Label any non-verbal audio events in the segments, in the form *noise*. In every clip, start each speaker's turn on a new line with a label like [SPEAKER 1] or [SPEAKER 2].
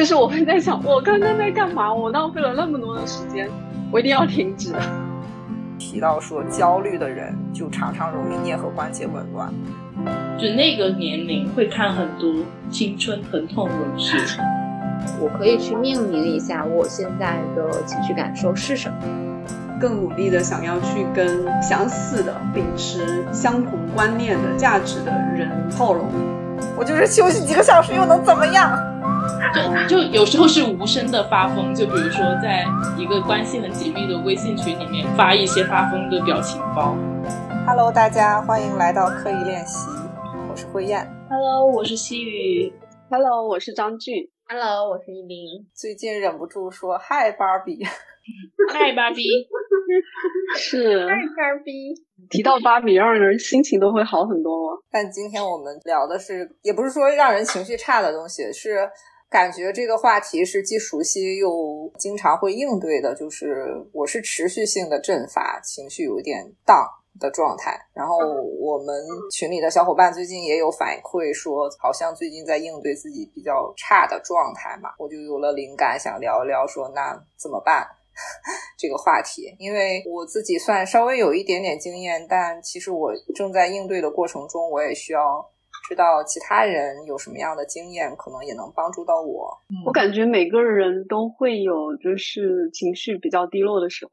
[SPEAKER 1] 就是我会在想，我刚刚在干嘛？我浪费了那么多的时间，我一定要停止。
[SPEAKER 2] 提到说焦虑的人，就常常容易颞颌关节紊乱。
[SPEAKER 3] 就那个年龄会看很多青春疼痛文学。
[SPEAKER 4] 我可以去命名一下我现在的情绪感受是什么，
[SPEAKER 1] 更努力的想要去跟相似的、秉持相同观念的价值的人靠拢。
[SPEAKER 2] 我就是休息几个小时又能怎么样？*laughs*
[SPEAKER 3] 就就有时候是无声的发疯，就比如说在一个关系很紧密的微信群里面发一些发疯的表情包。
[SPEAKER 2] Hello，大家欢迎来到刻意练习，我是慧燕。
[SPEAKER 3] Hello，我是西雨。
[SPEAKER 1] Hello，我是张俊。
[SPEAKER 4] Hello，我是依林。
[SPEAKER 2] 最近忍不住说嗨，芭比。
[SPEAKER 3] 嗨，芭比。*laughs*
[SPEAKER 1] 是。
[SPEAKER 4] 嗨，芭比。
[SPEAKER 1] 提到芭比，让人心情都会好很多吗？
[SPEAKER 2] 但今天我们聊的是，也不是说让人情绪差的东西，是感觉这个话题是既熟悉又经常会应对的，就是我是持续性的阵发，情绪有一点荡的状态。然后我们群里的小伙伴最近也有反馈说，好像最近在应对自己比较差的状态嘛，我就有了灵感，想聊一聊，说那怎么办？*laughs* 这个话题，因为我自己算稍微有一点点经验，但其实我正在应对的过程中，我也需要知道其他人有什么样的经验，可能也能帮助到我。
[SPEAKER 1] 我感觉每个人都会有，就是情绪比较低落的时候，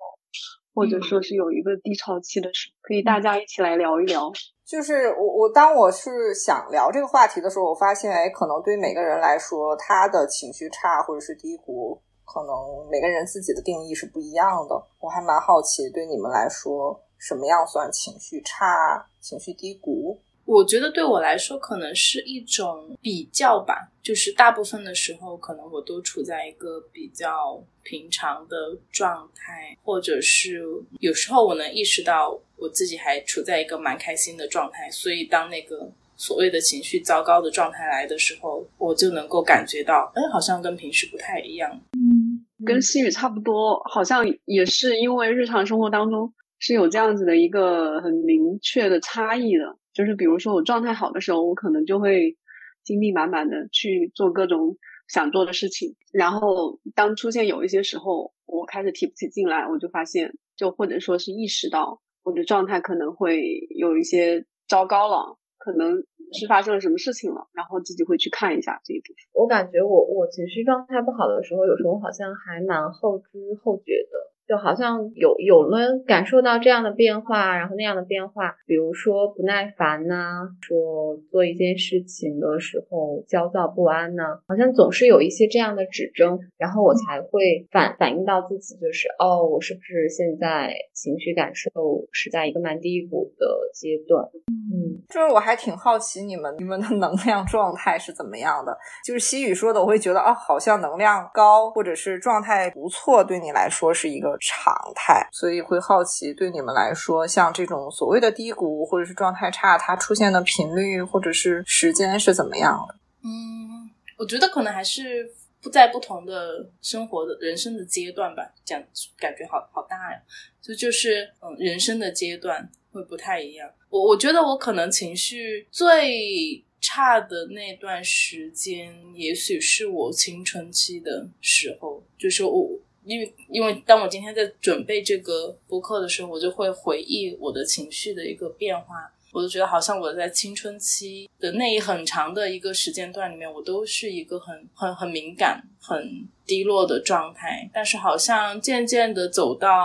[SPEAKER 1] 或者说是有一个低潮期的时候，可以大家一起来聊一聊。
[SPEAKER 2] 就是我我当我是想聊这个话题的时候，我发现，哎，可能对每个人来说，他的情绪差或者是低谷。可能每个人自己的定义是不一样的，我还蛮好奇，对你们来说，什么样算情绪差、情绪低谷？
[SPEAKER 3] 我觉得对我来说，可能是一种比较吧，就是大部分的时候，可能我都处在一个比较平常的状态，或者是有时候我能意识到我自己还处在一个蛮开心的状态，所以当那个。所谓的情绪糟糕的状态来的时候，我就能够感觉到，哎，好像跟平时不太一样。
[SPEAKER 1] 嗯，跟西语差不多，好像也是因为日常生活当中是有这样子的一个很明确的差异的。就是比如说我状态好的时候，我可能就会精力满满的去做各种想做的事情。然后当出现有一些时候，我开始提不起劲来，我就发现，就或者说是意识到我的状态可能会有一些糟糕了。可能是发生了什么事情了，然后自己会去看一下这一部分。
[SPEAKER 4] 我感觉我我情绪状态不好的时候，有时候好像还蛮后知后觉的。就好像有有了感受到这样的变化，然后那样的变化，比如说不耐烦呐，说做一件事情的时候焦躁不安呐，好像总是有一些这样的指征，然后我才会反反映到自己，就是哦，我是不是现在情绪感受是在一个蛮低谷的阶段？
[SPEAKER 2] 嗯，就是我还挺好奇你们你们的能量状态是怎么样的？就是西语说的，我会觉得哦，好像能量高或者是状态不错，对你来说是一个。常态，所以会好奇，对你们来说，像这种所谓的低谷或者是状态差，它出现的频率或者是时间是怎么样的？
[SPEAKER 3] 嗯，我觉得可能还是不在不同的生活的人生的阶段吧，讲感觉好好大呀，就就是嗯，人生的阶段会不太一样。我我觉得我可能情绪最差的那段时间，也许是我青春期的时候，就是我。因为，因为当我今天在准备这个播客的时候，我就会回忆我的情绪的一个变化，我就觉得好像我在青春期的那一很长的一个时间段里面，我都是一个很很很敏感、很低落的状态。但是好像渐渐的走到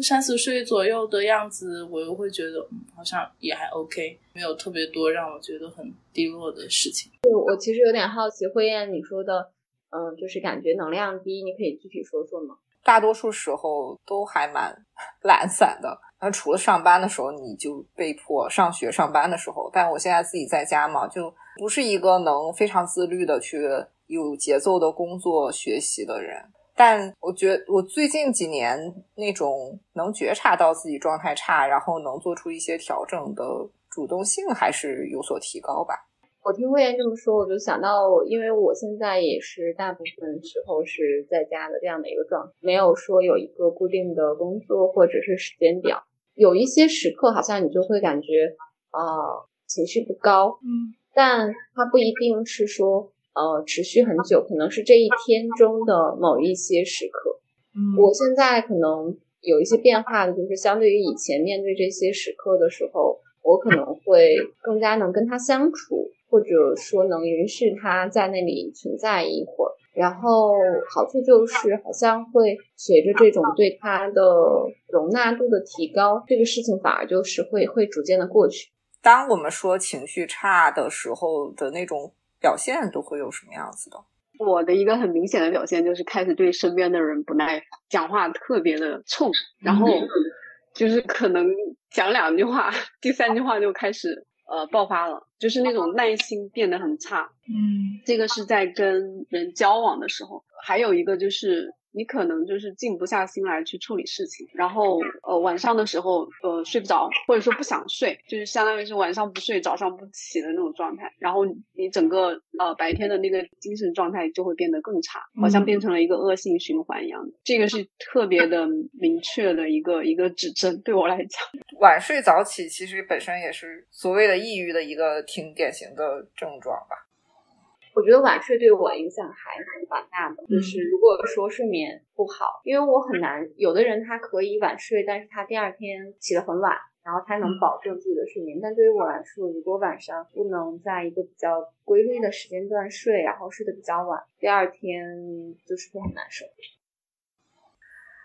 [SPEAKER 3] 三十岁左右的样子，我又会觉得，好像也还 OK，没有特别多让我觉得很低落的事情。
[SPEAKER 4] 对我其实有点好奇，慧燕你说的。嗯，就是感觉能量低，你可以具体说说吗？
[SPEAKER 2] 大多数时候都还蛮 *laughs* 懒散的，那除了上班的时候，你就被迫上学上班的时候。但我现在自己在家嘛，就不是一个能非常自律的去有节奏的工作学习的人。但我觉得我最近几年那种能觉察到自己状态差，然后能做出一些调整的主动性还是有所提高吧。
[SPEAKER 4] 我听慧妍这么说，我就想到，因为我现在也是大部分时候是在家的这样的一个状态，没有说有一个固定的工作或者是时间表。有一些时刻，好像你就会感觉，啊，情绪不高，
[SPEAKER 3] 嗯，
[SPEAKER 4] 但它不一定是说，呃持续很久，可能是这一天中的某一些时刻。
[SPEAKER 3] 嗯
[SPEAKER 4] 我现在可能有一些变化的，就是相对于以前面对这些时刻的时候，我可能会更加能跟他相处，或者说能允许他在那里存在一会儿。然后好处就是好像会随着这种对他的容纳度的提高，这个事情反而就是会会逐渐的过去。
[SPEAKER 2] 当我们说情绪差的时候的那种表现，都会有什么样子的？
[SPEAKER 1] 我的一个很明显的表现就是开始对身边的人不耐烦，讲话特别的冲，然后就是可能讲两句话，第三句话就开始呃爆发了，就是那种耐心变得很差。
[SPEAKER 3] 嗯
[SPEAKER 1] 这个是在跟人交往的时候，还有一个就是你可能就是静不下心来去处理事情，然后呃晚上的时候呃睡不着，或者说不想睡，就是相当于是晚上不睡，早上不起的那种状态，然后你整个呃白天的那个精神状态就会变得更差，好像变成了一个恶性循环一样的。这个是特别的明确的一个一个指针，对我来讲。*laughs*
[SPEAKER 2] 晚睡早起其实本身也是所谓的抑郁的一个挺典型的症状吧。
[SPEAKER 4] 我觉得晚睡对我影响还蛮大的，就是如果说睡眠不好，因为我很难，有的人他可以晚睡，但是他第二天起得很晚，然后他能保证自己的睡眠。但对于我来说，如果晚上不能在一个比较规律的时间段睡，然后睡得比较晚，第二天就是会很难受。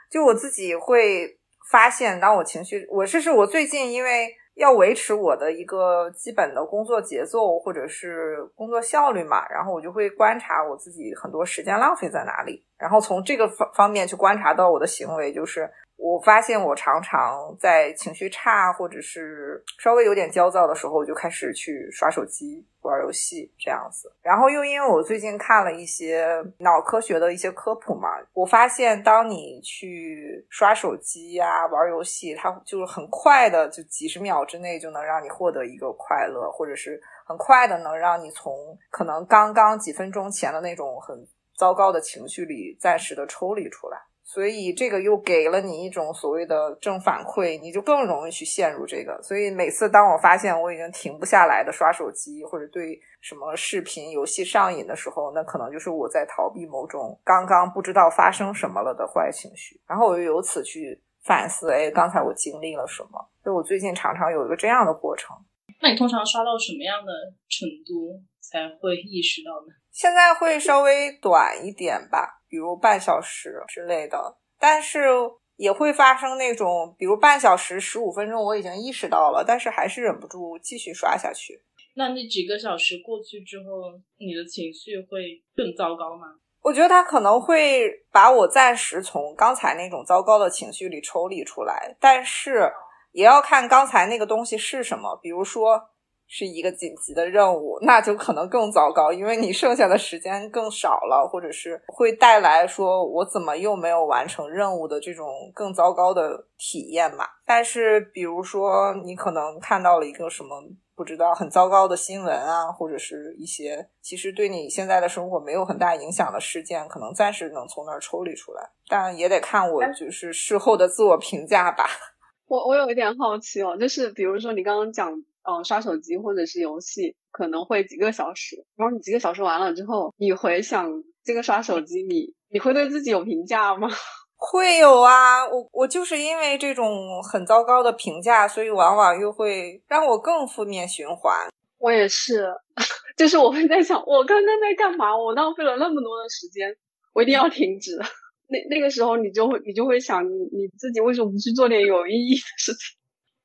[SPEAKER 2] 就我自己会发现，当我情绪，我这是我最近因为要维持我的一个基本的工作节奏或者是工作效率嘛，然后我就会观察我自己很多时间浪费在哪里，然后从这个方方面去观察到我的行为，就是我发现我常常在情绪差或者是稍微有点焦躁的时候，就开始去刷手机、玩游戏这样子。然后又因为我最近看了一些脑科学的一些科普嘛，我发现当你去刷手机呀、玩游戏，它就是很快的，就几十秒之内就能让你获得一个快乐，或者是很快的能让你从可能刚刚几分钟前的那种很糟糕的情绪里暂时的抽离出来。所以这个又给了你一种所谓的正反馈，你就更容易去陷入这个。所以每次当我发现我已经停不下来的刷手机，或者对什么视频、游戏上瘾的时候，那可能就是我在逃避某种刚刚不知道发生什么了的坏情绪。然后我又由此去反思，哎，刚才我经历了什么？所以我最近常常有一个这样的过程。
[SPEAKER 3] 那你通常刷到什么样的程度才会意识到呢？
[SPEAKER 2] 现在会稍微短一点吧，比如半小时之类的，但是也会发生那种，比如半小时、十五分钟，我已经意识到了，但是还是忍不住继续刷下去。
[SPEAKER 3] 那那几个小时过去之后，你的情绪会更糟糕吗？
[SPEAKER 2] 我觉得他可能会把我暂时从刚才那种糟糕的情绪里抽离出来，但是也要看刚才那个东西是什么，比如说。是一个紧急的任务，那就可能更糟糕，因为你剩下的时间更少了，或者是会带来说我怎么又没有完成任务的这种更糟糕的体验嘛。但是，比如说你可能看到了一个什么不知道很糟糕的新闻啊，或者是一些其实对你现在的生活没有很大影响的事件，可能暂时能从那儿抽离出来，但也得看我就是事后的自我评价吧。*laughs*
[SPEAKER 1] 我我有一点好奇哦，就是比如说你刚刚讲。嗯，刷手机或者是游戏可能会几个小时，然后你几个小时完了之后，你回想这个刷手机，你你会对自己有评价吗？*laughs*
[SPEAKER 2] 会有啊，我我就是因为这种很糟糕的评价，所以往往又会让我更负面循环。
[SPEAKER 1] 我也是，*laughs* 就是我会在想，我刚刚在干嘛？我浪费了那么多的时间，我一定要停止。*laughs* 那那个时候，你就会你就会想，你你自己为什么不去做点有意义的事情？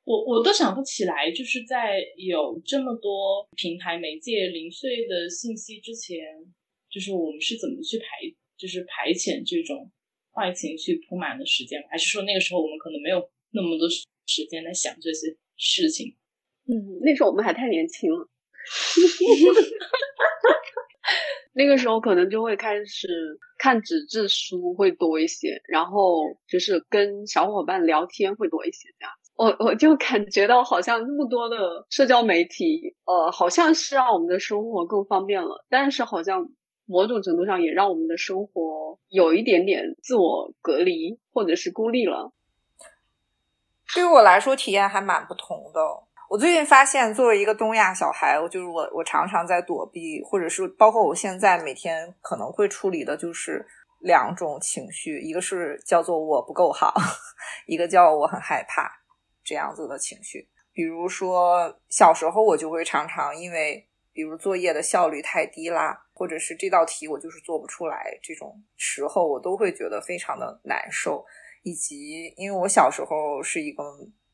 [SPEAKER 3] 我我都想不起来，就是在有这么多平台媒介零碎的信息之前，就是我们是怎么去排，就是排遣这种坏情绪铺满的时间，还是说那个时候我们可能没有那么多时间在想这些事情？
[SPEAKER 1] 嗯，那时候我们还太年轻了，*laughs* 那个时候可能就会开始看纸质书会多一些，然后就是跟小伙伴聊天会多一些这样。我我就感觉到好像那么多的社交媒体，呃，好像是让我们的生活更方便了，但是好像某种程度上也让我们的生活有一点点自我隔离或者是孤立了。
[SPEAKER 2] 对于我来说，体验还蛮不同的。我最近发现，作为一个东亚小孩，我就是我，我常常在躲避，或者是包括我现在每天可能会处理的，就是两种情绪，一个是叫做我不够好，*laughs* 一个叫我很害怕这样子的情绪。比如说小时候，我就会常常因为，比如作业的效率太低啦，或者是这道题我就是做不出来，这种时候我都会觉得非常的难受。以及因为我小时候是一个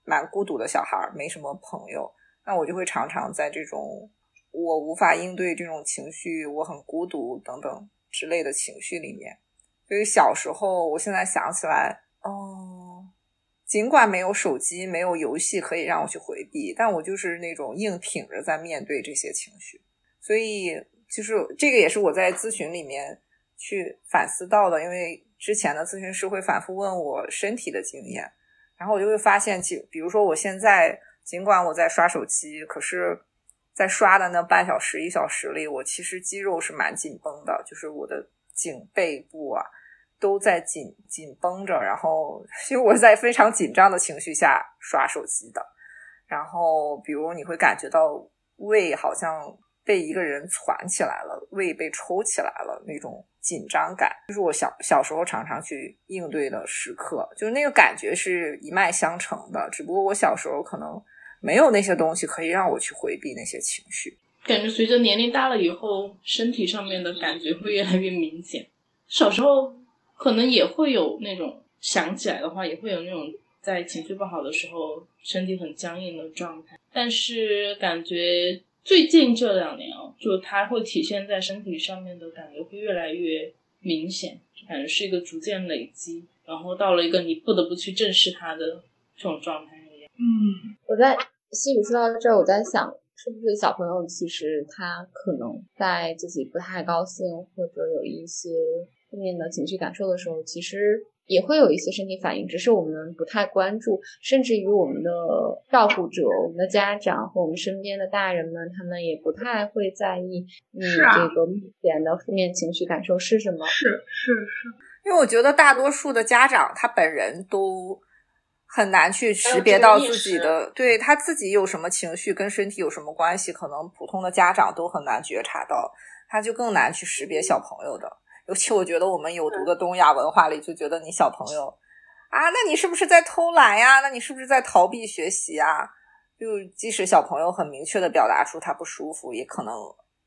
[SPEAKER 2] 蛮孤独的小孩，没什么朋友，那我就会常常在这种我无法应对这种情绪，我很孤独等等之类的情绪里面。所以小时候，我现在想起来，哦，尽管没有手机，没有游戏可以让我去回避，但我就是那种硬挺着在面对这些情绪。所以，就是这个也是我在咨询里面去反思到的，因为。之前的咨询师会反复问我身体的经验，然后我就会发现，其比如说我现在尽管我在刷手机，可是，在刷的那半小时一小时里，我其实肌肉是蛮紧绷的，就是我的颈背部啊都在紧紧绷着，然后因为我在非常紧张的情绪下刷手机的，然后比如你会感觉到胃好像。被一个人攒起来了，胃被抽起来了，那种紧张感，就是我小小时候常常去应对的时刻，就是那个感觉是一脉相承的。只不过我小时候可能没有那些东西可以让我去回避那些情绪。
[SPEAKER 3] 感觉随着年龄大了以后，身体上面的感觉会越来越明显。小时候可能也会有那种想起来的话，也会有那种在情绪不好的时候身体很僵硬的状态，但是感觉。最近这两年哦，就它会体现在身体上面的感觉会越来越明显，就感觉是一个逐渐累积，然后到了一个你不得不去正视它的这种状态一样。
[SPEAKER 4] 嗯，我在西语说到这儿，我在想，是不是小朋友其实他可能在自己不太高兴或者有一些负面的情绪感受的时候，其实。也会有一些身体反应，只是我们不太关注，甚至于我们的照顾者、我们的家长和我们身边的大人们，他们也不太会在意你这个目前的负面情绪感受是什么。
[SPEAKER 1] 是是是，
[SPEAKER 2] 因为我觉得大多数的家长他本人都很难去识别到自己的，对他自己有什么情绪跟身体有什么关系，可能普通的家长都很难觉察到，他就更难去识别小朋友的。尤其我觉得我们有毒的东亚文化里，就觉得你小朋友啊，那你是不是在偷懒呀？那你是不是在逃避学习啊？就即使小朋友很明确的表达出他不舒服，也可能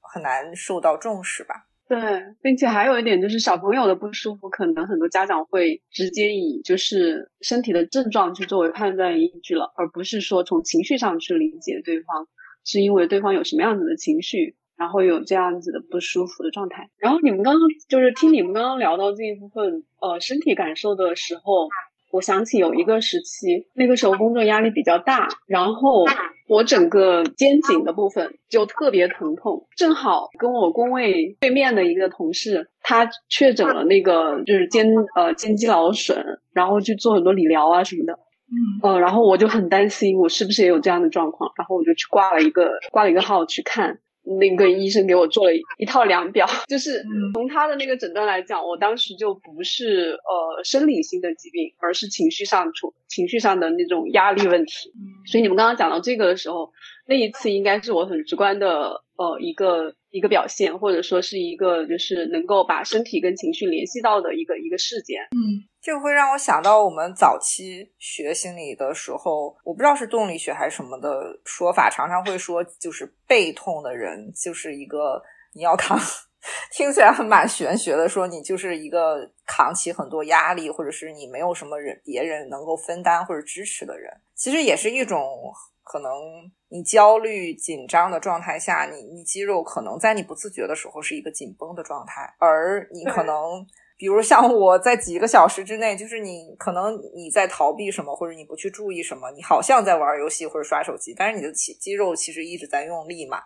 [SPEAKER 2] 很难受到重视吧。
[SPEAKER 1] 对，并且还有一点就是小朋友的不舒服，可能很多家长会直接以就是身体的症状去作为判断依据了，而不是说从情绪上去理解对方是因为对方有什么样子的情绪。然后有这样子的不舒服的状态。然后你们刚刚就是听你们刚刚聊到这一部分，呃，身体感受的时候，我想起有一个时期，那个时候工作压力比较大，然后我整个肩颈的部分就特别疼痛。正好跟我工位对面的一个同事，他确诊了那个就是肩呃肩肌劳损，然后去做很多理疗啊什么的。嗯，呃，然后我就很担心我是不是也有这样的状况，然后我就去挂了一个挂了一个号去看。那个医生给我做了一套量表，就是从他的那个诊断来讲，我当时就不是呃生理性的疾病，而是情绪上处情绪上的那种压力问题。所以你们刚刚讲到这个的时候，那一次应该是我很直观的呃一个一个表现，或者说是一个就是能够把身体跟情绪联系到的一个一个事件。
[SPEAKER 2] 嗯。这个会让我想到我们早期学心理的时候，我不知道是动力学还是什么的说法，常常会说，就是背痛的人就是一个你要扛，听起来很蛮玄学的，说你就是一个扛起很多压力，或者是你没有什么人别人能够分担或者支持的人，其实也是一种可能。你焦虑紧张的状态下，你你肌肉可能在你不自觉的时候是一个紧绷的状态，而你可能。比如像我在几个小时之内，就是你可能你在逃避什么，或者你不去注意什么，你好像在玩游戏或者刷手机，但是你的肌肌肉其实一直在用力嘛。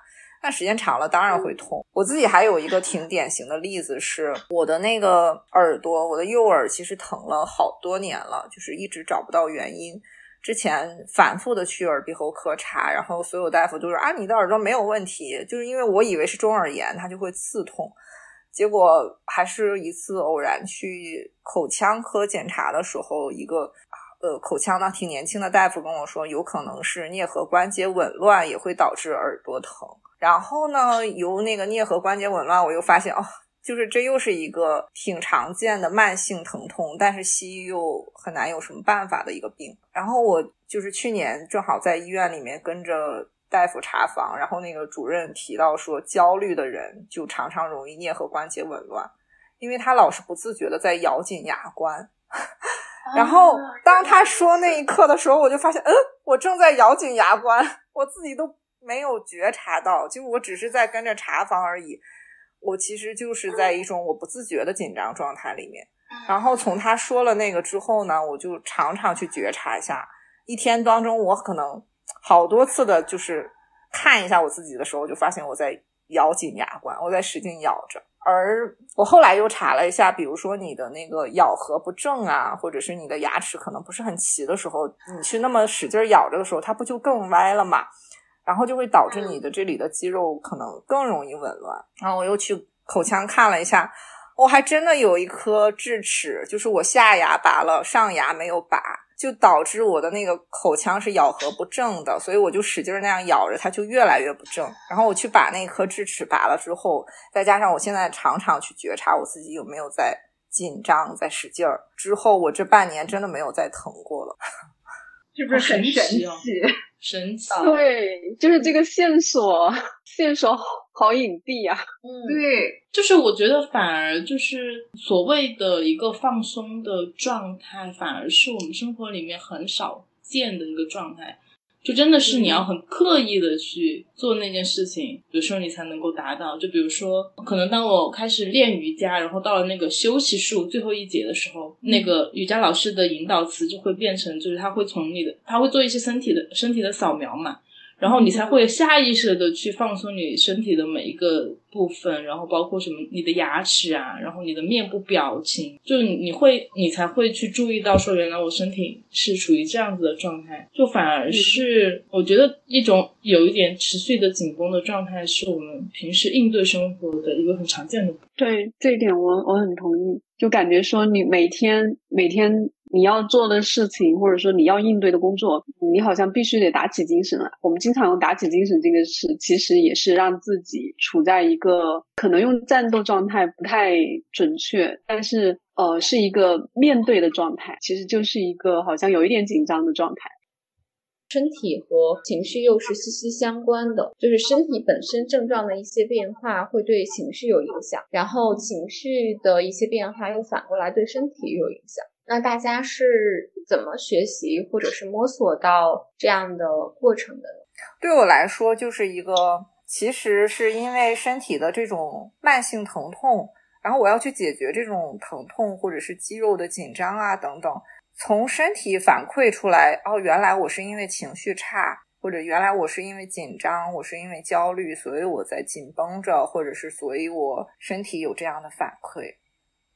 [SPEAKER 2] 那时间长了当然会痛。我自己还有一个挺典型的例子，是我的那个耳朵，我的右耳其实疼了好多年了，就是一直找不到原因。之前反复的去耳鼻喉科查，然后所有大夫都说啊你的耳朵没有问题，就是因为我以为是中耳炎，它就会刺痛。结果还是一次偶然去口腔科检查的时候，一个呃口腔呢挺年轻的大夫跟我说，有可能是颞颌关节紊乱也会导致耳朵疼。然后呢，由那个颞颌关节紊乱，我又发现哦，就是这又是一个挺常见的慢性疼痛，但是西医又很难有什么办法的一个病。然后我就是去年正好在医院里面跟着大夫查房，然后那个主任提到说，焦虑的人就常常容易颞颌关节紊乱，因为他老是不自觉的在咬紧牙关。然后当他说那一刻的时候，我就发现，嗯，我正在咬紧牙关，我自己都。没有觉察到，就我只是在跟着查房而已。我其实就是在一种我不自觉的紧张状态里面。然后从他说了那个之后呢，我就常常去觉察一下。一天当中，我可能好多次的，就是看一下我自己的时候，就发现我在咬紧牙关，我在使劲咬着。而我后来又查了一下，比如说你的那个咬合不正啊，或者是你的牙齿可能不是很齐的时候，你去那么使劲咬着的时候，它不就更歪了吗？然后就会导致你的这里的肌肉可能更容易紊乱。然后我又去口腔看了一下，我还真的有一颗智齿，就是我下牙拔了，上牙没有拔，就导致我的那个口腔是咬合不正的，所以我就使劲那样咬着，它就越来越不正。然后我去把那颗智齿拔了之后，再加上我现在常常去觉察我自己有没有在紧张、在使劲儿，之后我这半年真的没有再疼过了。
[SPEAKER 4] 是不是很神奇？
[SPEAKER 3] 神奇，*laughs*
[SPEAKER 1] 对，就是这个线索，线索好隐蔽啊。
[SPEAKER 4] 嗯，对，
[SPEAKER 3] 就是我觉得反而就是所谓的一个放松的状态，反而是我们生活里面很少见的一个状态。就真的是你要很刻意的去做那件事情，有时候你才能够达到。就比如说，可能当我开始练瑜伽，然后到了那个休息术最后一节的时候，那个瑜伽老师的引导词就会变成，就是他会从你的，他会做一些身体的身体的扫描嘛。然后你才会下意识的去放松你身体的每一个部分，然后包括什么你的牙齿啊，然后你的面部表情，就你会你才会去注意到说，原来我身体是处于这样子的状态，就反而是我觉得一种有一点持续的紧绷的状态，是我们平时应对生活的一个很常见的。
[SPEAKER 1] 对这一点，我我很同意，就感觉说你每天每天。你要做的事情，或者说你要应对的工作，你好像必须得打起精神来。我们经常用“打起精神”这个词，其实也是让自己处在一个可能用战斗状态不太准确，但是呃是一个面对的状态，其实就是一个好像有一点紧张的状态。
[SPEAKER 4] 身体和情绪又是息息相关的，就是身体本身症状的一些变化会对情绪有影响，然后情绪的一些变化又反过来对身体有影响。那大家是怎么学习或者是摸索到这样的过程的呢？
[SPEAKER 2] 对我来说，就是一个其实是因为身体的这种慢性疼痛，然后我要去解决这种疼痛，或者是肌肉的紧张啊等等，从身体反馈出来，哦，原来我是因为情绪差，或者原来我是因为紧张，我是因为焦虑，所以我在紧绷着，或者是所以我身体有这样的反馈，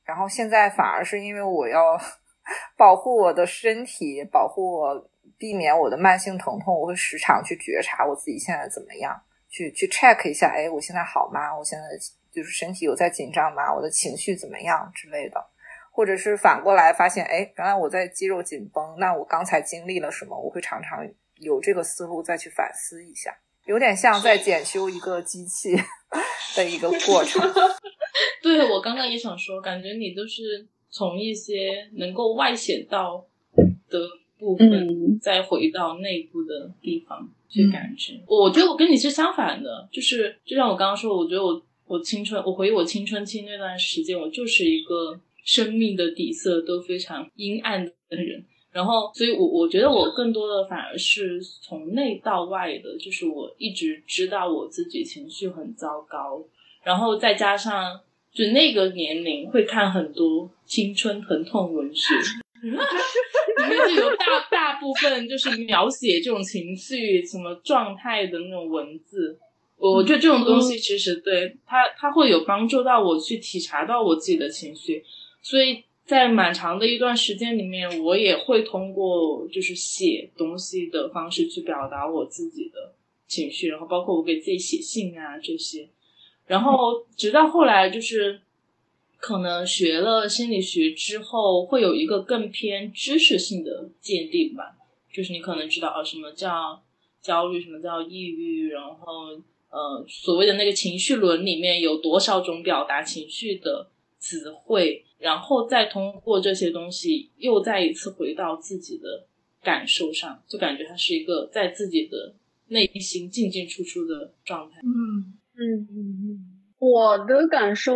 [SPEAKER 2] 然后现在反而是因为我要。*laughs* 保护我的身体，保护我，避免我的慢性疼痛。我会时常去觉察我自己现在怎么样，去去 check 一下，哎，我现在好吗？我现在就是身体有在紧张吗？我的情绪怎么样之类的，或者是反过来发现，哎，原来我在肌肉紧绷，那我刚才经历了什么？我会常常有这个思路再去反思一下，有点像在检修一个机器 *laughs* 的一个过程。*laughs*
[SPEAKER 3] 对我刚刚也想说，感觉你都是。从一些能够外显到的部分，再回到内部的地方去感知。我觉得我跟你是相反的，就是就像我刚刚说，我觉得我我青春，我回忆我青春期那段时间，我就是一个生命的底色都非常阴暗的人。然后，所以我我觉得我更多的反而是从内到外的，就是我一直知道我自己情绪很糟糕，然后再加上。就那个年龄会看很多青春疼痛文学，*laughs* 里面就有大大部分就是描写这种情绪什么状态的那种文字。我觉得这种东西其实对它，它会有帮助到我去体察到我自己的情绪，所以在蛮长的一段时间里面，我也会通过就是写东西的方式去表达我自己的情绪，然后包括我给自己写信啊这些。然后直到后来，就是可能学了心理学之后，会有一个更偏知识性的鉴定吧。就是你可能知道啊，什么叫焦虑，什么叫抑郁，然后呃，所谓的那个情绪轮里面有多少种表达情绪的词汇，然后再通过这些东西，又再一次回到自己的感受上，就感觉它是一个在自己的内心进进出出的状态。
[SPEAKER 1] 嗯嗯嗯嗯，我的感受。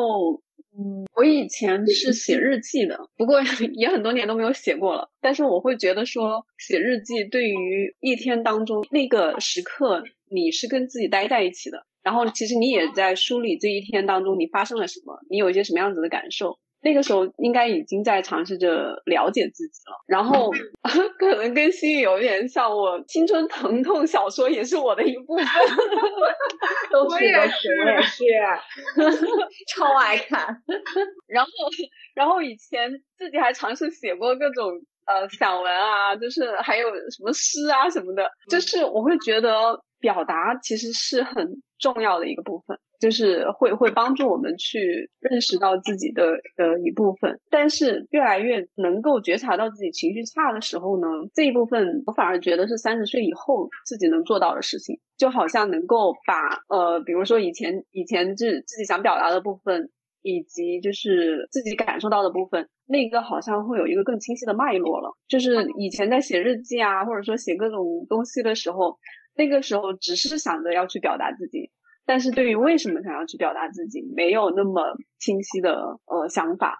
[SPEAKER 1] 嗯，我以前是写日记的，不过也很多年都没有写过了。但是我会觉得说，写日记对于一天当中那个时刻，你是跟自己待在一起的，然后其实你也在梳理这一天当中你发生了什么，你有一些什么样子的感受。那个时候应该已经在尝试着了解自己了，然后 *laughs* 可能跟心雨有点像，我青春疼痛小说也是我的一部分，*laughs*
[SPEAKER 4] 都是都是我也是，*laughs* 超爱看。
[SPEAKER 1] 然后然后以前自己还尝试写过各种呃散文啊，就是还有什么诗啊什么的，就是我会觉得表达其实是很重要的一个部分。就是会会帮助我们去认识到自己的的一部分，但是越来越能够觉察到自己情绪差的时候呢，这一部分我反而觉得是三十岁以后自己能做到的事情，就好像能够把呃，比如说以前以前自自己想表达的部分，以及就是自己感受到的部分，那个好像会有一个更清晰的脉络了。就是以前在写日记啊，或者说写各种东西的时候，那个时候只是想着要去表达自己。但是对于为什么想要去表达自己，没有那么清晰的呃想法，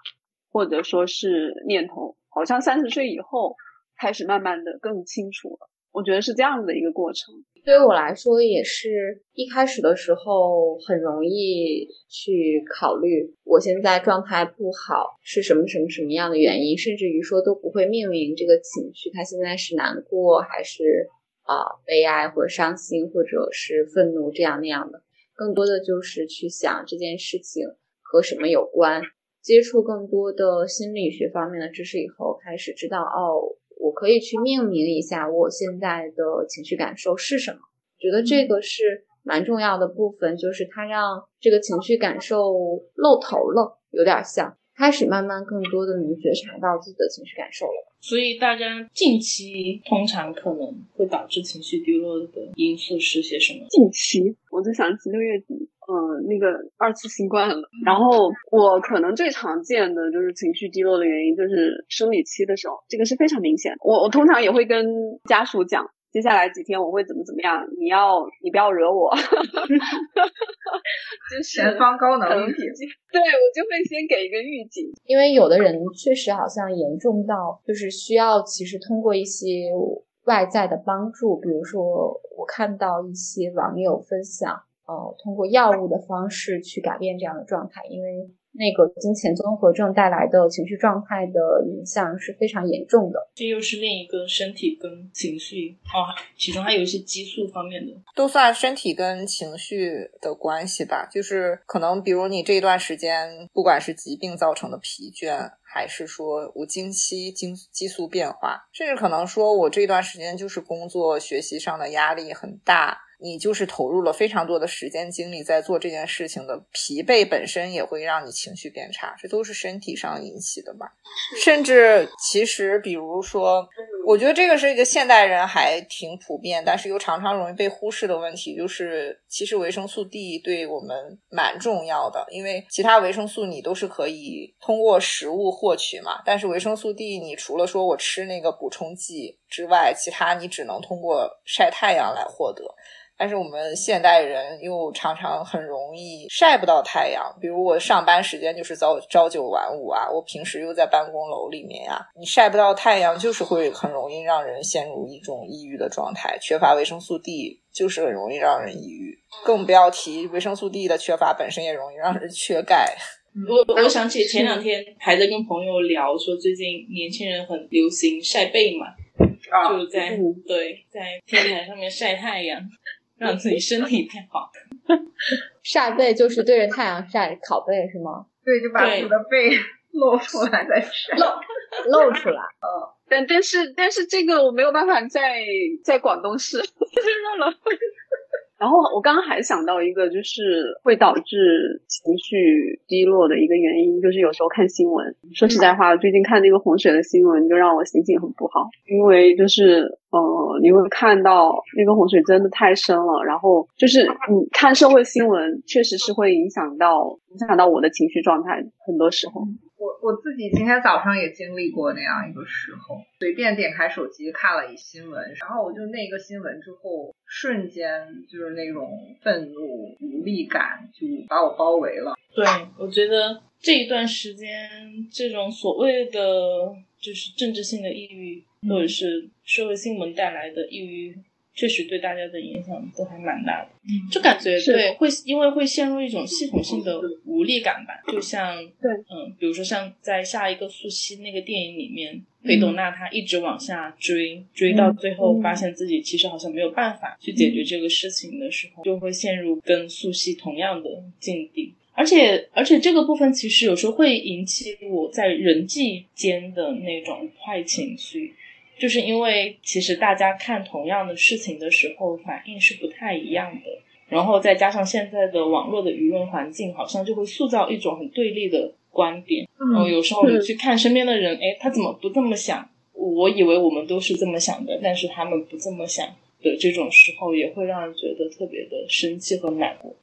[SPEAKER 1] 或者说是念头，好像三十岁以后开始慢慢的更清楚了。我觉得是这样子的一个过程。
[SPEAKER 4] 对于我来说，也是一开始的时候很容易去考虑，我现在状态不好是什么什么什么样的原因，甚至于说都不会命名这个情绪，它现在是难过还是啊悲哀或者伤心或者是愤怒这样那样的。更多的就是去想这件事情和什么有关，接触更多的心理学方面的知识以后，开始知道哦，我可以去命名一下我现在的情绪感受是什么。觉得这个是蛮重要的部分，就是它让这个情绪感受露头了，有点像开始慢慢更多的能觉察到自己的情绪感受了。
[SPEAKER 3] 所以大家近期通常可能会导致情绪低落的因素是些什么？
[SPEAKER 1] 近期我就想起六月底，嗯，那个二次新冠了。然后我可能最常见的就是情绪低落的原因，就是生理期的时候，这个是非常明显。我我通常也会跟家属讲。接下来几天我会怎么怎么样？你要你不要惹我，*laughs* 就 *laughs* 是
[SPEAKER 2] 前方高能预警。
[SPEAKER 1] 对我就会先给一个预警，
[SPEAKER 4] 因为有的人确实好像严重到就是需要，其实通过一些外在的帮助，比如说我看到一些网友分享，呃，通过药物的方式去改变这样的状态，因为。那个金钱综合症带来的情绪状态的影响是非常严重的，
[SPEAKER 3] 这又是另一个身体跟情绪哦，其中还有一些激素方面的，
[SPEAKER 2] 都算身体跟情绪的关系吧。就是可能，比如你这一段时间，不管是疾病造成的疲倦，还是说无经期经激素变化，甚至可能说我这段时间就是工作学习上的压力很大。你就是投入了非常多的时间精力在做这件事情的疲惫本身也会让你情绪变差，这都是身体上引起的吧？甚至其实，比如说，我觉得这个是一个现代人还挺普遍，但是又常常容易被忽视的问题，就是其实维生素 D 对我们蛮重要的，因为其他维生素你都是可以通过食物获取嘛，但是维生素 D 你除了说我吃那个补充剂之外，其他你只能通过晒太阳来获得。但是我们现代人又常常很容易晒不到太阳，比如我上班时间就是早朝九晚五啊，我平时又在办公楼里面呀，你晒不到太阳，就是会很容易让人陷入一种抑郁的状态。缺乏维生素 D 就是很容易让人抑郁，更不要提维生素 D 的缺乏本身也容易让人缺钙。
[SPEAKER 3] 我我想起前两天还在跟朋友聊，说最近年轻人很流行晒背嘛，就在对在天台上面晒太阳。让自己身体变好，*laughs*
[SPEAKER 4] 晒背就是对着太阳晒烤背是吗？
[SPEAKER 2] 对，就把你的背露出来再晒，
[SPEAKER 4] 露 *laughs* 露出来。
[SPEAKER 1] 嗯，但但是但是这个我没有办法在在广东试，热了。然后我刚刚还想到一个，就是会导致情绪低落的一个原因，就是有时候看新闻。说实在话，最近看那个洪水的新闻，就让我心情很不好，因为就是呃，你会看到那个洪水真的太深了，然后就是你看社会新闻，确实是会影响到影响到我的情绪状态，很多时候。
[SPEAKER 5] 我我自己今天早上也经历过那样一个时候，随便点开手机看了一新闻，然后我就那个新闻之后，瞬间就是那种愤怒、无力感就把我包围了。
[SPEAKER 3] 对，我觉得这一段时间，这种所谓的就是政治性的抑郁，或者是社会新闻带来的抑郁。确实对大家的影响都还蛮大的，就感觉对会因为会陷入一种系统性的无力感吧，就像
[SPEAKER 1] 对。
[SPEAKER 3] 嗯，比如说像在下一个素汐那个电影里面，裴斗娜她一直往下追，追到最后发现自己其实好像没有办法去解决这个事情的时候，就会陷入跟素汐同样的境地，而且而且这个部分其实有时候会引起我在人际间的那种坏情绪。就是因为其实大家看同样的事情的时候反应是不太一样的，然后再加上现在的网络的舆论环境，好像就会塑造一种很对立的观点。嗯，有时候你去看身边的人，哎，他怎么不这么想？我以为我们都是这么想的，但是他们不这么想的这种时候，也会让人觉得特别的生气和难过。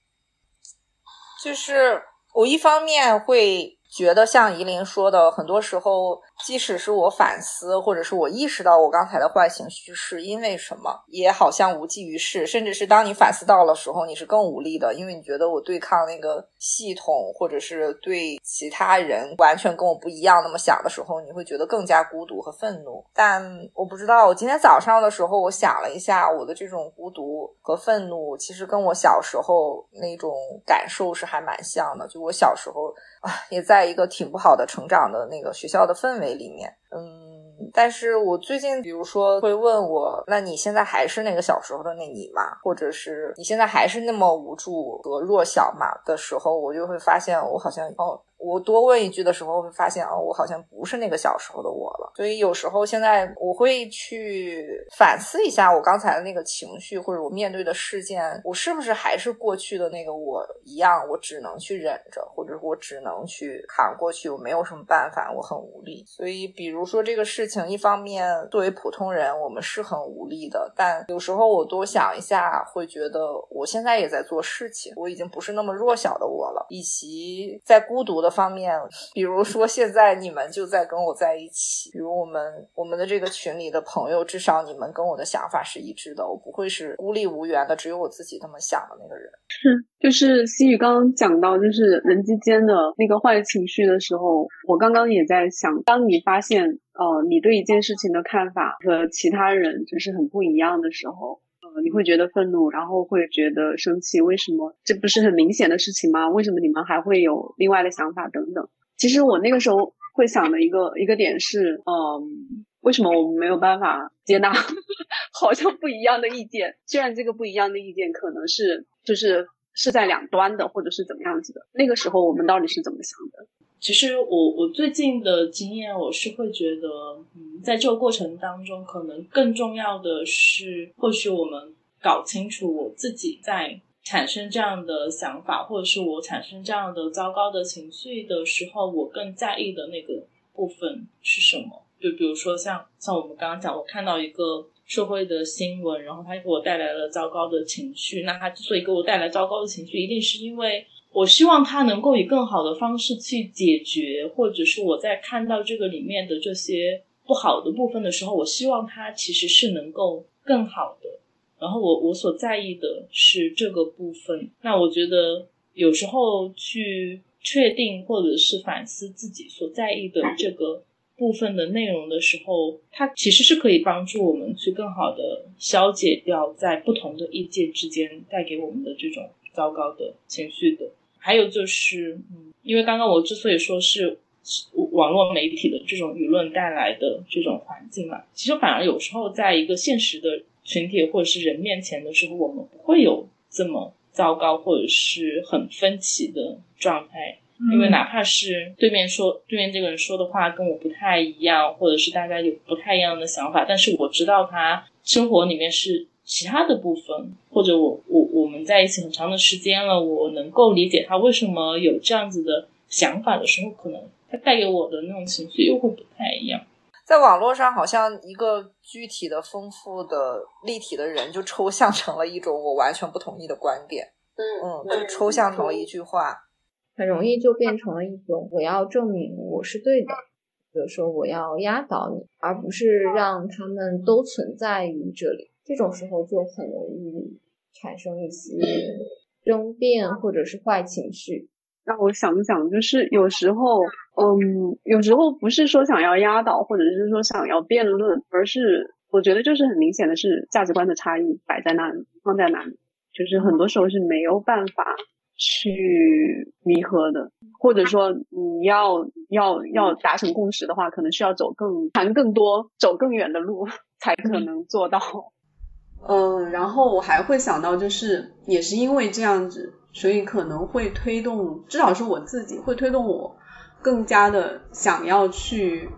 [SPEAKER 2] 就是我一方面会。觉得像怡琳说的，很多时候，即使是我反思，或者是我意识到我刚才的坏情绪是因为什么，也好像无济于事。甚至是当你反思到了时候，你是更无力的，因为你觉得我对抗那个系统，或者是对其他人完全跟我不一样那么想的时候，你会觉得更加孤独和愤怒。但我不知道，我今天早上的时候，我想了一下，我的这种孤独和愤怒，其实跟我小时候那种感受是还蛮像的。就我小时候。也在一个挺不好的成长的那个学校的氛围里面，嗯，但是我最近比如说会问我，那你现在还是那个小时候的那你吗？或者是你现在还是那么无助和弱小吗？的时候，我就会发现我好像哦。我多问一句的时候，会发现哦，我好像不是那个小时候的我了。所以有时候现在我会去反思一下我刚才的那个情绪，或者我面对的事件，我是不是还是过去的那个我一样？我只能去忍着，或者我只能去扛过去，我没有什么办法，我很无力。所以，比如说这个事情，一方面作为普通人，我们是很无力的，但有时候我多想一下，会觉得我现在也在做事情，我已经不是那么弱小的我了，以及在孤独的。方面，比如说现在你们就在跟我在一起，比如我们我们的这个群里的朋友，至少你们跟我的想法是一致的，我不会是孤立无援的，只有我自己这么想的那个人。
[SPEAKER 1] 是，就是西雨刚刚讲到，就是人之间的那个坏情绪的时候，我刚刚也在想，当你发现呃你对一件事情的看法和其他人就是很不一样的时候。你会觉得愤怒，然后会觉得生气，为什么？这不是很明显的事情吗？为什么你们还会有另外的想法等等？其实我那个时候会想的一个一个点是，嗯，为什么我们没有办法接纳 *laughs* 好像不一样的意见？虽然这个不一样的意见可能是就是是在两端的，或者是怎么样子的？那个时候我们到底是怎么想的？
[SPEAKER 3] 其实我我最近的经验，我是会觉得，嗯，在这个过程当中，可能更重要的是，或许我们搞清楚我自己在产生这样的想法，或者是我产生这样的糟糕的情绪的时候，我更在意的那个部分是什么。就比如说像像我们刚刚讲，我看到一个社会的新闻，然后它给我带来了糟糕的情绪，那它之所以给我带来糟糕的情绪，一定是因为。我希望他能够以更好的方式去解决，或者是我在看到这个里面的这些不好的部分的时候，我希望它其实是能够更好的。然后我我所在意的是这个部分。那我觉得有时候去确定或者是反思自己所在意的这个部分的内容的时候，它其实是可以帮助我们去更好的消解掉在不同的意见之间带给我们的这种糟糕的情绪的。还有就是，嗯，因为刚刚我之所以说是网络媒体的这种舆论带来的这种环境嘛，其实反而有时候在一个现实的群体或者是人面前的时候，我们不会有这么糟糕或者是很分歧的状态，因为哪怕是对面说对面这个人说的话跟我不太一样，或者是大家有不太一样的想法，但是我知道他生活里面是其他的部分，或者我我我们在一起很长的时间了，我能够理解他为什么有这样子的想法的时候，可能他带给我的那种情绪又会不太一样。
[SPEAKER 2] 在网络上，好像一个具体的、丰富的、立体的人，就抽象成了一种我完全不同意的观点。嗯，就抽象成了一句话，
[SPEAKER 4] 很容易就变成了一种我要证明我是对的，比如说我要压倒你，而不是让他们都存在于这里。这种时候就很容易产生一些争辩或者是坏情绪。
[SPEAKER 1] 让我想想，就是有时候，嗯，有时候不是说想要压倒，或者是说想要辩论，而是我觉得就是很明显的是价值观的差异摆在那里，放在那里，就是很多时候是没有办法去弥合的，或者说你要要要达成共识的话，可能需要走更谈更多、走更远的路才可能做到。嗯，然后我还会想到，就是也是因为这样子。所以可能会推动，至少是我自己会推动我更加的想要去，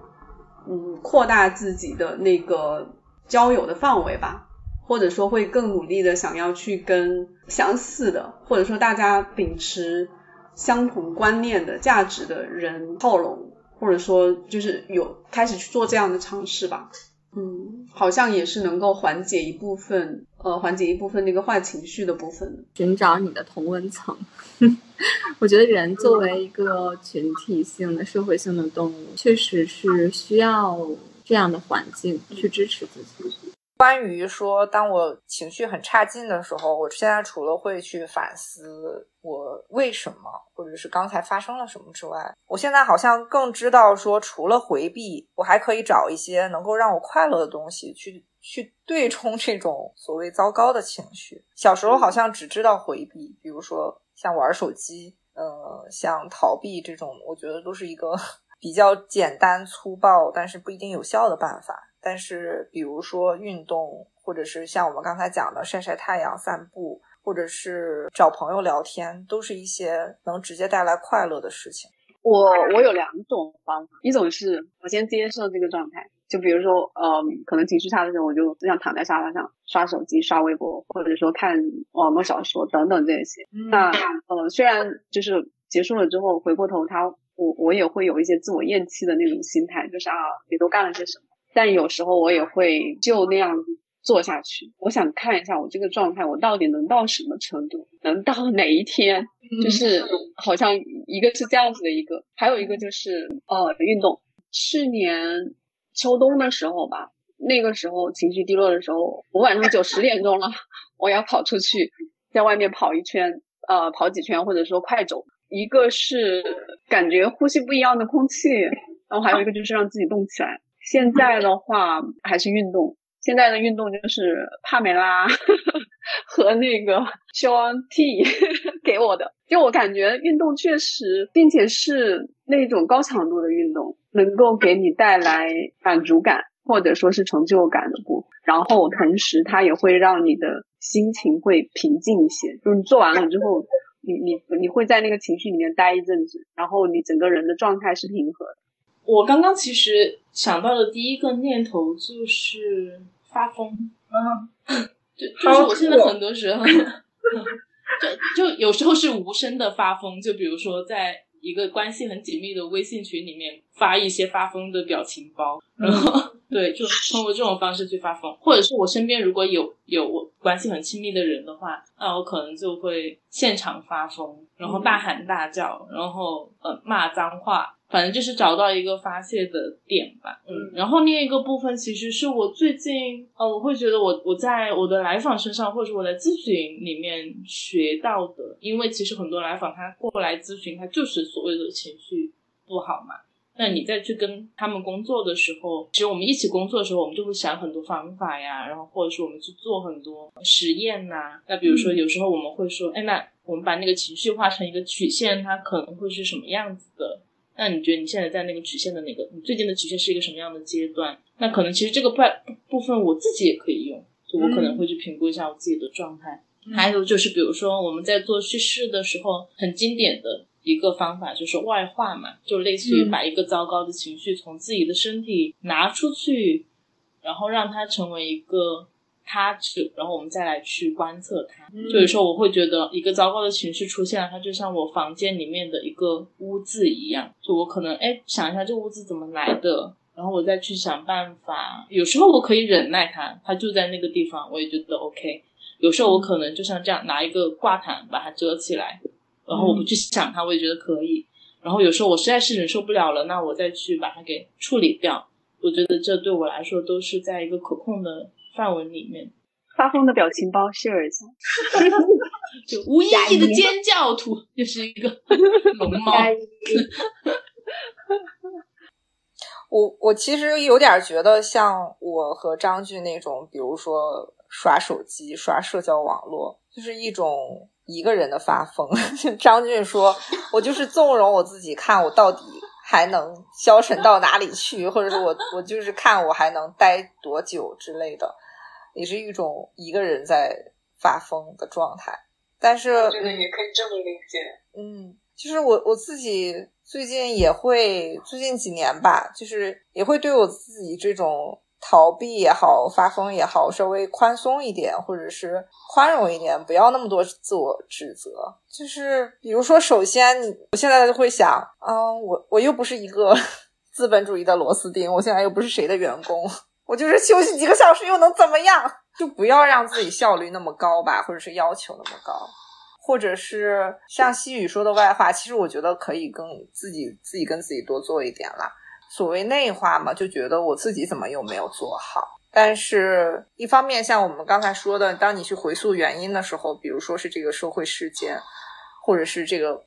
[SPEAKER 1] 嗯，扩大自己的那个交友的范围吧，或者说会更努力的想要去跟相似的，或者说大家秉持相同观念的价值的人靠拢，或者说就是有开始去做这样的尝试吧。嗯，好像也是能够缓解一部分，呃，缓解一部分那个坏情绪的部分。
[SPEAKER 4] 寻找你的同温层，*laughs* 我觉得人作为一个群体性的社会性的动物，确实是需要这样的环境去支持自己。
[SPEAKER 2] 关于说，当我情绪很差劲的时候，我现在除了会去反思我为什么，或者是刚才发生了什么之外，我现在好像更知道说，除了回避，我还可以找一些能够让我快乐的东西去去对冲这种所谓糟糕的情绪。小时候好像只知道回避，比如说像玩手机，呃，像逃避这种，我觉得都是一个 *laughs* 比较简单粗暴，但是不一定有效的办法。但是，比如说运动，或者是像我们刚才讲的晒晒太阳、散步，或者是找朋友聊天，都是一些能直接带来快乐的事情。
[SPEAKER 1] 我我有两种方法，一种是我先接受这个状态，就比如说，嗯，可能情绪差的时候，我就只想躺在沙发上刷手机、刷微博，或者说看网络小说等等这些。那呃，虽然就是结束了之后，回过头，他我我也会有一些自我厌弃的那种心态，就是啊，你都干了些什么？但有时候我也会就那样做下去。我想看一下我这个状态，我到底能到什么程度，能到 *laughs* 哪一天？就是好像一个是这样子的一个，还有一个就是呃运动。去年秋冬的时候吧，那个时候情绪低落的时候，我晚上九十点钟了，我要跑出去，在外面跑一圈，呃，跑几圈或者说快走。一个是感觉呼吸不一样的空气，然后还有一个就是让自己动起来。现在的话还是运动，现在的运动就是帕梅拉 *laughs* 和那个肖恩 T *laughs* 给我的。就我感觉运动确实，并且是那种高强度的运动，能够给你带来满足感或者说是成就感的部分。然后同时它也会让你的心情会平静一些。就是你做完了之后，你你你会在那个情绪里面待一阵子，然后你整个人的状态是平和的。
[SPEAKER 3] 我刚刚其实想到的第一个念头就是发疯，嗯，*laughs* 就就是我现在很多时候，*laughs* 就就有时候是无声的发疯，就比如说在一个关系很紧密的微信群里面发一些发疯的表情包，然后对，就通过这种方式去发疯，或者是我身边如果有有我关系很亲密的人的话，那我可能就会现场发疯，然后大喊大叫，然后呃骂脏话。反正就是找到一个发泄的点吧，嗯，然后另一个部分其实是我最近，呃，我会觉得我我在我的来访身上，或者我在咨询里面学到的，因为其实很多来访他过来咨询，他就是所谓的情绪不好嘛。那你再去跟他们工作的时候，其实我们一起工作的时候，我们就会想很多方法呀，然后或者说我们去做很多实验呐。那比如说有时候我们会说，哎，那我们把那个情绪画成一个曲线，它可能会是什么样子的？那你觉得你现在在那个曲线的哪个，你最近的曲线是一个什么样的阶段？那可能其实这个部部分我自己也可以用，就我可能会去评估一下我自己的状态。还有就是，比如说我们在做叙事的时候，很经典的一个方法就是外化嘛，就类似于把一个糟糕的情绪从自己的身体拿出去，然后让它成为一个他去，然后我们再来去观测它。就有时候我会觉得一个糟糕的情绪出现了，它就像我房间里面的一个污渍一样，就我可能哎想一下这污渍怎么来的，然后我再去想办法。有时候我可以忍耐它，它就在那个地方，我也觉得 OK。有时候我可能就像这样拿一个挂毯把它遮起来，然后我不去想它，我也觉得可以。然后有时候我实在是忍受不了了，那我再去把它给处理掉。我觉得这对我来说都是在一个可控的范文里面。
[SPEAKER 1] 发疯的表情包 share 一下，*laughs*
[SPEAKER 3] 就无意义的尖叫图，就是一个 *laughs* 龙猫。
[SPEAKER 2] 我我其实有点觉得，像我和张俊那种，比如说刷手机、刷社交网络，就是一种一个人的发疯。*laughs* 张俊说：“我就是纵容我自己，看我到底。”还能消沉到哪里去，或者是我我就是看我还能待多久之类的，也是一种一个人在发疯的状态。但是
[SPEAKER 5] 我觉得也可以这么理解。
[SPEAKER 2] 嗯，就是我我自己最近也会，最近几年吧，就是也会对我自己这种。逃避也好，发疯也好，稍微宽松一点，或者是宽容一点，不要那么多自我指责。就是比如说，首先你，我现在就会想，嗯，我我又不是一个 *laughs* 资本主义的螺丝钉，我现在又不是谁的员工，我就是休息几个小时又能怎么样？*laughs* 就不要让自己效率那么高吧，或者是要求那么高，或者是像西语说的外化，其实我觉得可以跟自己自己跟自己多做一点啦。所谓内化嘛，就觉得我自己怎么又没有做好。但是，一方面像我们刚才说的，当你去回溯原因的时候，比如说是这个社会事件，或者是这个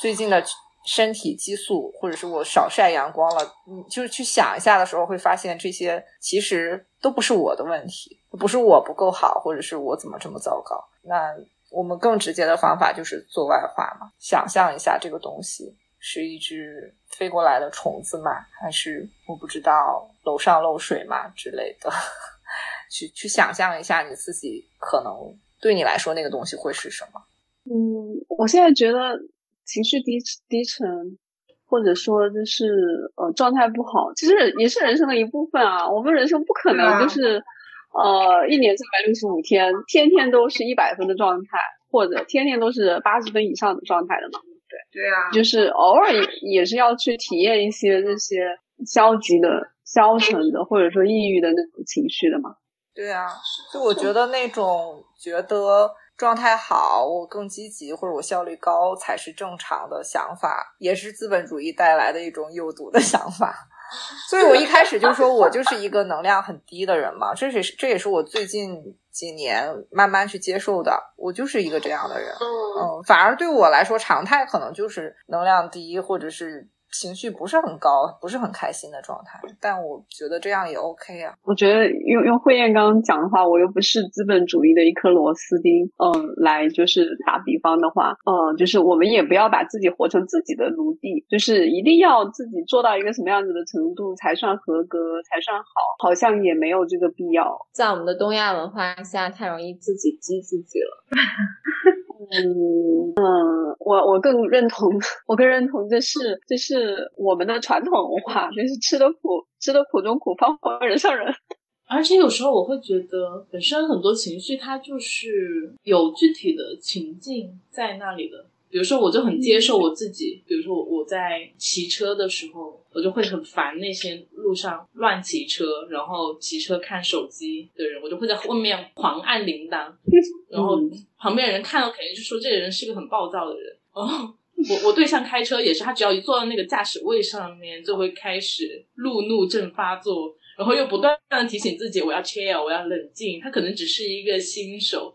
[SPEAKER 2] 最近的身体激素，或者是我少晒阳光了，你就是去想一下的时候，会发现这些其实都不是我的问题，不是我不够好，或者是我怎么这么糟糕。那我们更直接的方法就是做外化嘛，想象一下这个东西。是一只飞过来的虫子吗？还是我不知道楼上漏水吗之类的？*laughs* 去去想象一下你自己可能对你来说那个东西会是什么？
[SPEAKER 1] 嗯，我现在觉得情绪低低沉，或者说就是呃状态不好，其实也是人生的一部分啊。我们人生不可能就是呃一年三百六十五天，天天都是一百分的状态，或者天天都是八十分以上的状态的嘛。
[SPEAKER 5] 对啊，
[SPEAKER 1] 就是偶尔也是要去体验一些这些消极的、消沉的，或者说抑郁的那种情绪的嘛。
[SPEAKER 2] 对啊，就我觉得那种觉得状态好，我更积极，或者我效率高才是正常的想法，也是资本主义带来的一种诱毒的想法。所以我一开始就说我就是一个能量很低的人嘛，这也是这也是我最近几年慢慢去接受的，我就是一个这样的人。嗯，反而对我来说，常态可能就是能量低，或者是。情绪不是很高，不是很开心的状态，但我觉得这样也 OK 啊。
[SPEAKER 1] 我觉得用用慧燕刚刚讲的话，我又不是资本主义的一颗螺丝钉，嗯，来就是打比方的话，嗯，就是我们也不要把自己活成自己的奴隶，就是一定要自己做到一个什么样子的程度才算合格，才算好，好像也没有这个必要。
[SPEAKER 4] 在我们的东亚文化下，太容易自己激自己了。*laughs*
[SPEAKER 1] 嗯嗯，我我更认同，我更认同这是这是我们的传统文化，就是吃的苦，吃的苦中苦，方为人上人。
[SPEAKER 3] 而且有时候我会觉得，本身很多情绪它就是有具体的情境在那里的。比如说，我就很接受我自己。比如说，我我在骑车的时候，我就会很烦那些路上乱骑车，然后骑车看手机的人，我就会在后面狂按铃铛。*laughs* 然后旁边人看到，肯定就说这个人是个很暴躁的人。哦，我我对象开车也是，他只要一坐到那个驾驶位上面，就会开始路怒症发作，然后又不断的提醒自己我要 chill，我要冷静。他可能只是一个新手。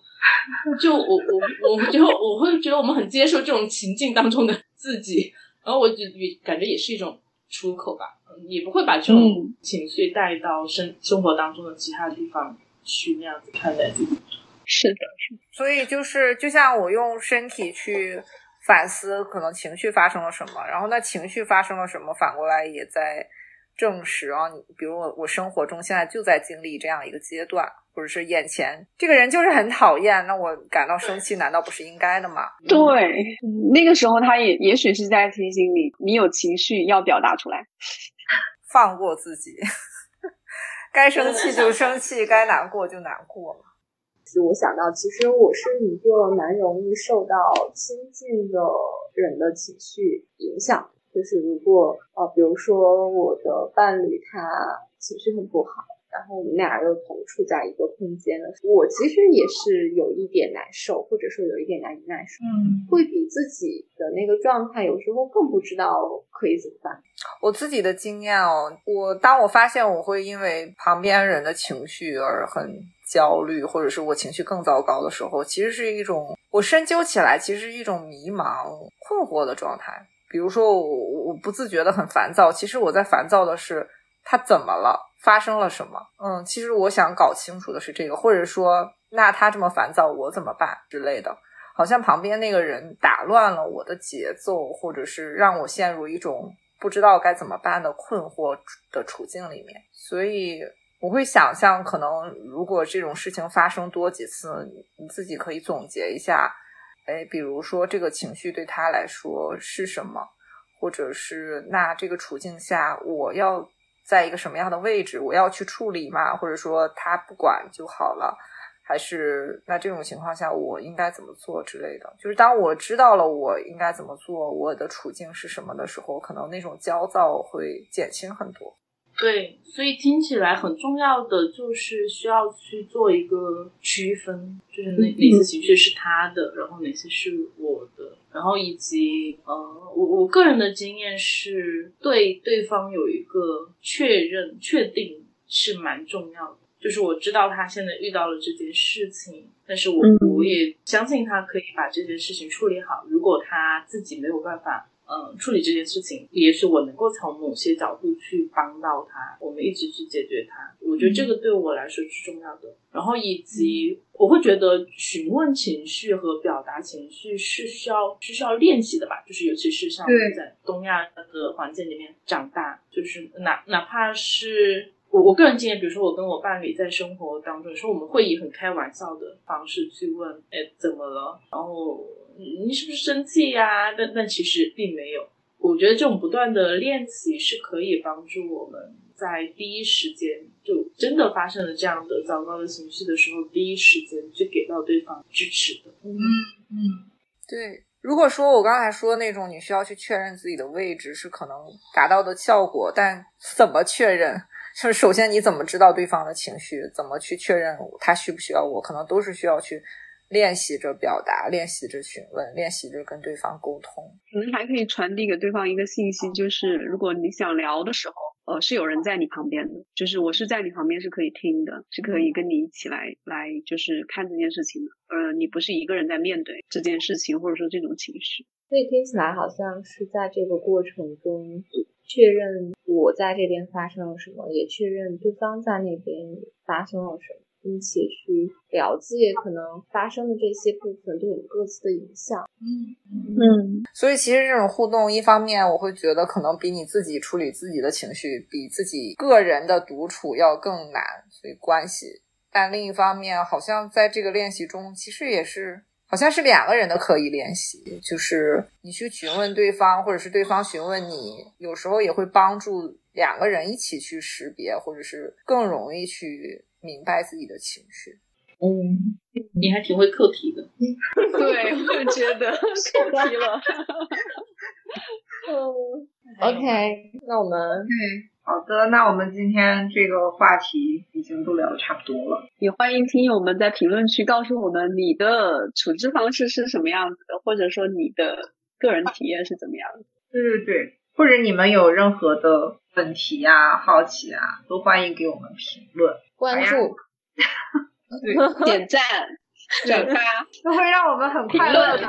[SPEAKER 3] 就我我我觉得我会觉得我们很接受这种情境当中的自己，然后我就感觉也是一种出口吧，也不会把这种情绪带到生生活当中的其他地方去那样子看待自己。
[SPEAKER 1] 是的，是。
[SPEAKER 2] 所以就是就像我用身体去反思，可能情绪发生了什么，然后那情绪发生了什么，反过来也在证实啊，你比如我我生活中现在就在经历这样一个阶段。或者是眼前这个人就是很讨厌，那我感到生气，难道不是应该的吗？
[SPEAKER 1] 对，那个时候他也也许是在提醒你，你有情绪要表达出来，
[SPEAKER 2] 放过自己，*laughs* 该生气就生气，该难过就难过
[SPEAKER 4] 是我想到，其实我是一个蛮容易受到亲近的人的情绪影响。就是如果呃，比如说我的伴侣他情绪很不好。然后我们俩又同处在一个空间的时候，我其实也是有一点难受，或者说有一点难以耐受，
[SPEAKER 5] 嗯，
[SPEAKER 4] 会比自己的那个状态有时候更不知道可以怎么办。
[SPEAKER 2] 我自己的经验哦，我当我发现我会因为旁边人的情绪而很焦虑，或者是我情绪更糟糕的时候，其实是一种我深究起来，其实是一种迷茫、困惑的状态。比如说，我我不自觉的很烦躁，其实我在烦躁的是他怎么了。发生了什么？嗯，其实我想搞清楚的是这个，或者说，那他这么烦躁，我怎么办之类的？好像旁边那个人打乱了我的节奏，或者是让我陷入一种不知道该怎么办的困惑的处境里面。所以我会想象，可能如果这种事情发生多几次，你自己可以总结一下，哎，比如说这个情绪对他来说是什么，或者是那这个处境下我要。在一个什么样的位置，我要去处理嘛？或者说他不管就好了，还是那这种情况下我应该怎么做之类的？就是当我知道了我应该怎么做，我的处境是什么的时候，可能那种焦躁会减轻很多。
[SPEAKER 3] 对，所以听起来很重要的就是需要去做一个区分，就是哪哪些情绪是他的，然后哪些是我的。然后以及呃，我我个人的经验是对对方有一个确认、确定是蛮重要的。就是我知道他现在遇到了这件事情，但是我我也相信他可以把这件事情处理好。如果他自己没有办法。嗯，处理这件事情，也许我能够从某些角度去帮到他，我们一起去解决它。我觉得这个对我来说是重要的。然后以及我会觉得询问情绪和表达情绪是需要是需要练习的吧，就是尤其是像在东亚的环境里面长大，就是哪哪怕是我我个人经验，比如说我跟我伴侣在生活当中，说我们会以很开玩笑的方式去问，哎，怎么了？然后。你是不是生气呀？但但其实并没有。我觉得这种不断的练习是可以帮助我们在第一时间就真的发生了这样的糟糕的情绪的时候，第一时间去给到对方支持的。
[SPEAKER 5] 嗯嗯，
[SPEAKER 2] 对。如果说我刚才说那种你需要去确认自己的位置是可能达到的效果，但怎么确认？就是首先你怎么知道对方的情绪？怎么去确认他需不需要我？可能都是需要去。练习着表达，练习着询问，练习着跟对方沟通，
[SPEAKER 1] 可能还可以传递给对方一个信息，就是如果你想聊的时候，呃，是有人在你旁边的，就是我是在你旁边是可以听的，是可以跟你一起来来就是看这件事情的，呃，你不是一个人在面对这件事情或者说这种情绪，
[SPEAKER 4] 所以听起来好像是在这个过程中确认我在这边发生了什么，也确认对方在那边发生了什么。并且去了解可能发生的这些部分对我们各自的影响。
[SPEAKER 5] 嗯
[SPEAKER 4] 嗯，
[SPEAKER 2] 所以其实这种互动，一方面我会觉得可能比你自己处理自己的情绪，比自己个人的独处要更难，所以关系。但另一方面，好像在这个练习中，其实也是好像是两个人的刻意练习，就是你去询问对方，或者是对方询问你，有时候也会帮助两个人一起去识别，或者是更容易去。明白自己的情绪，
[SPEAKER 4] 嗯，
[SPEAKER 3] 你还挺会课题的，*laughs*
[SPEAKER 1] 对，我觉得课题了。
[SPEAKER 4] 嗯，OK，那我们
[SPEAKER 5] 对，好的，那我们今天这个话题已经都聊的差不多了，
[SPEAKER 1] 也欢迎听友们在评论区告诉我们你的处置方式是什么样子的，或者说你的个人体验是怎么样的。
[SPEAKER 5] 对对对，或者你们有任何的问题啊、好奇啊，都欢迎给我们评论。
[SPEAKER 4] 关注，
[SPEAKER 1] 点赞，*laughs* 转发，
[SPEAKER 5] 都会让我们很快乐的，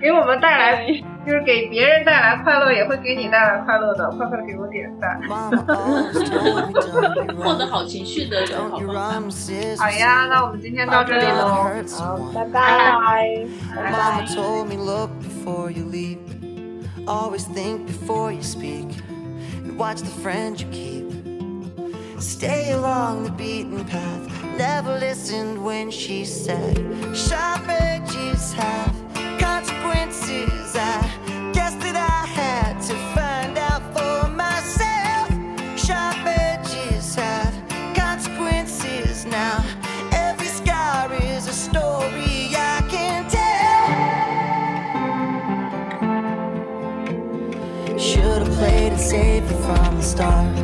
[SPEAKER 5] 给我们带来，就是给别人带来快乐，也会给你带来快乐的。快快给我点赞，*laughs*
[SPEAKER 3] 获得好情绪的人，好
[SPEAKER 5] 呀，那我们今天到这里喽，
[SPEAKER 4] 好，拜拜，
[SPEAKER 5] 拜拜。Stay along the beaten path. Never listened when she said, Sharp edges have consequences. I guess that I had to find out for myself. Sharp edges have consequences now.
[SPEAKER 6] Every scar is a story I can tell. Should have played it safer from the start.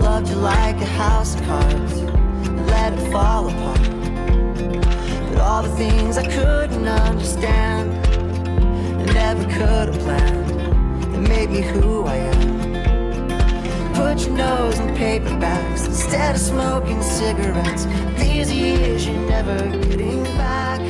[SPEAKER 6] Loved your life house of cards, and let it fall apart. But all the things I couldn't understand, and never could have planned, that made me who I am. Put your nose in paperbacks instead of smoking cigarettes. These years you're never getting back.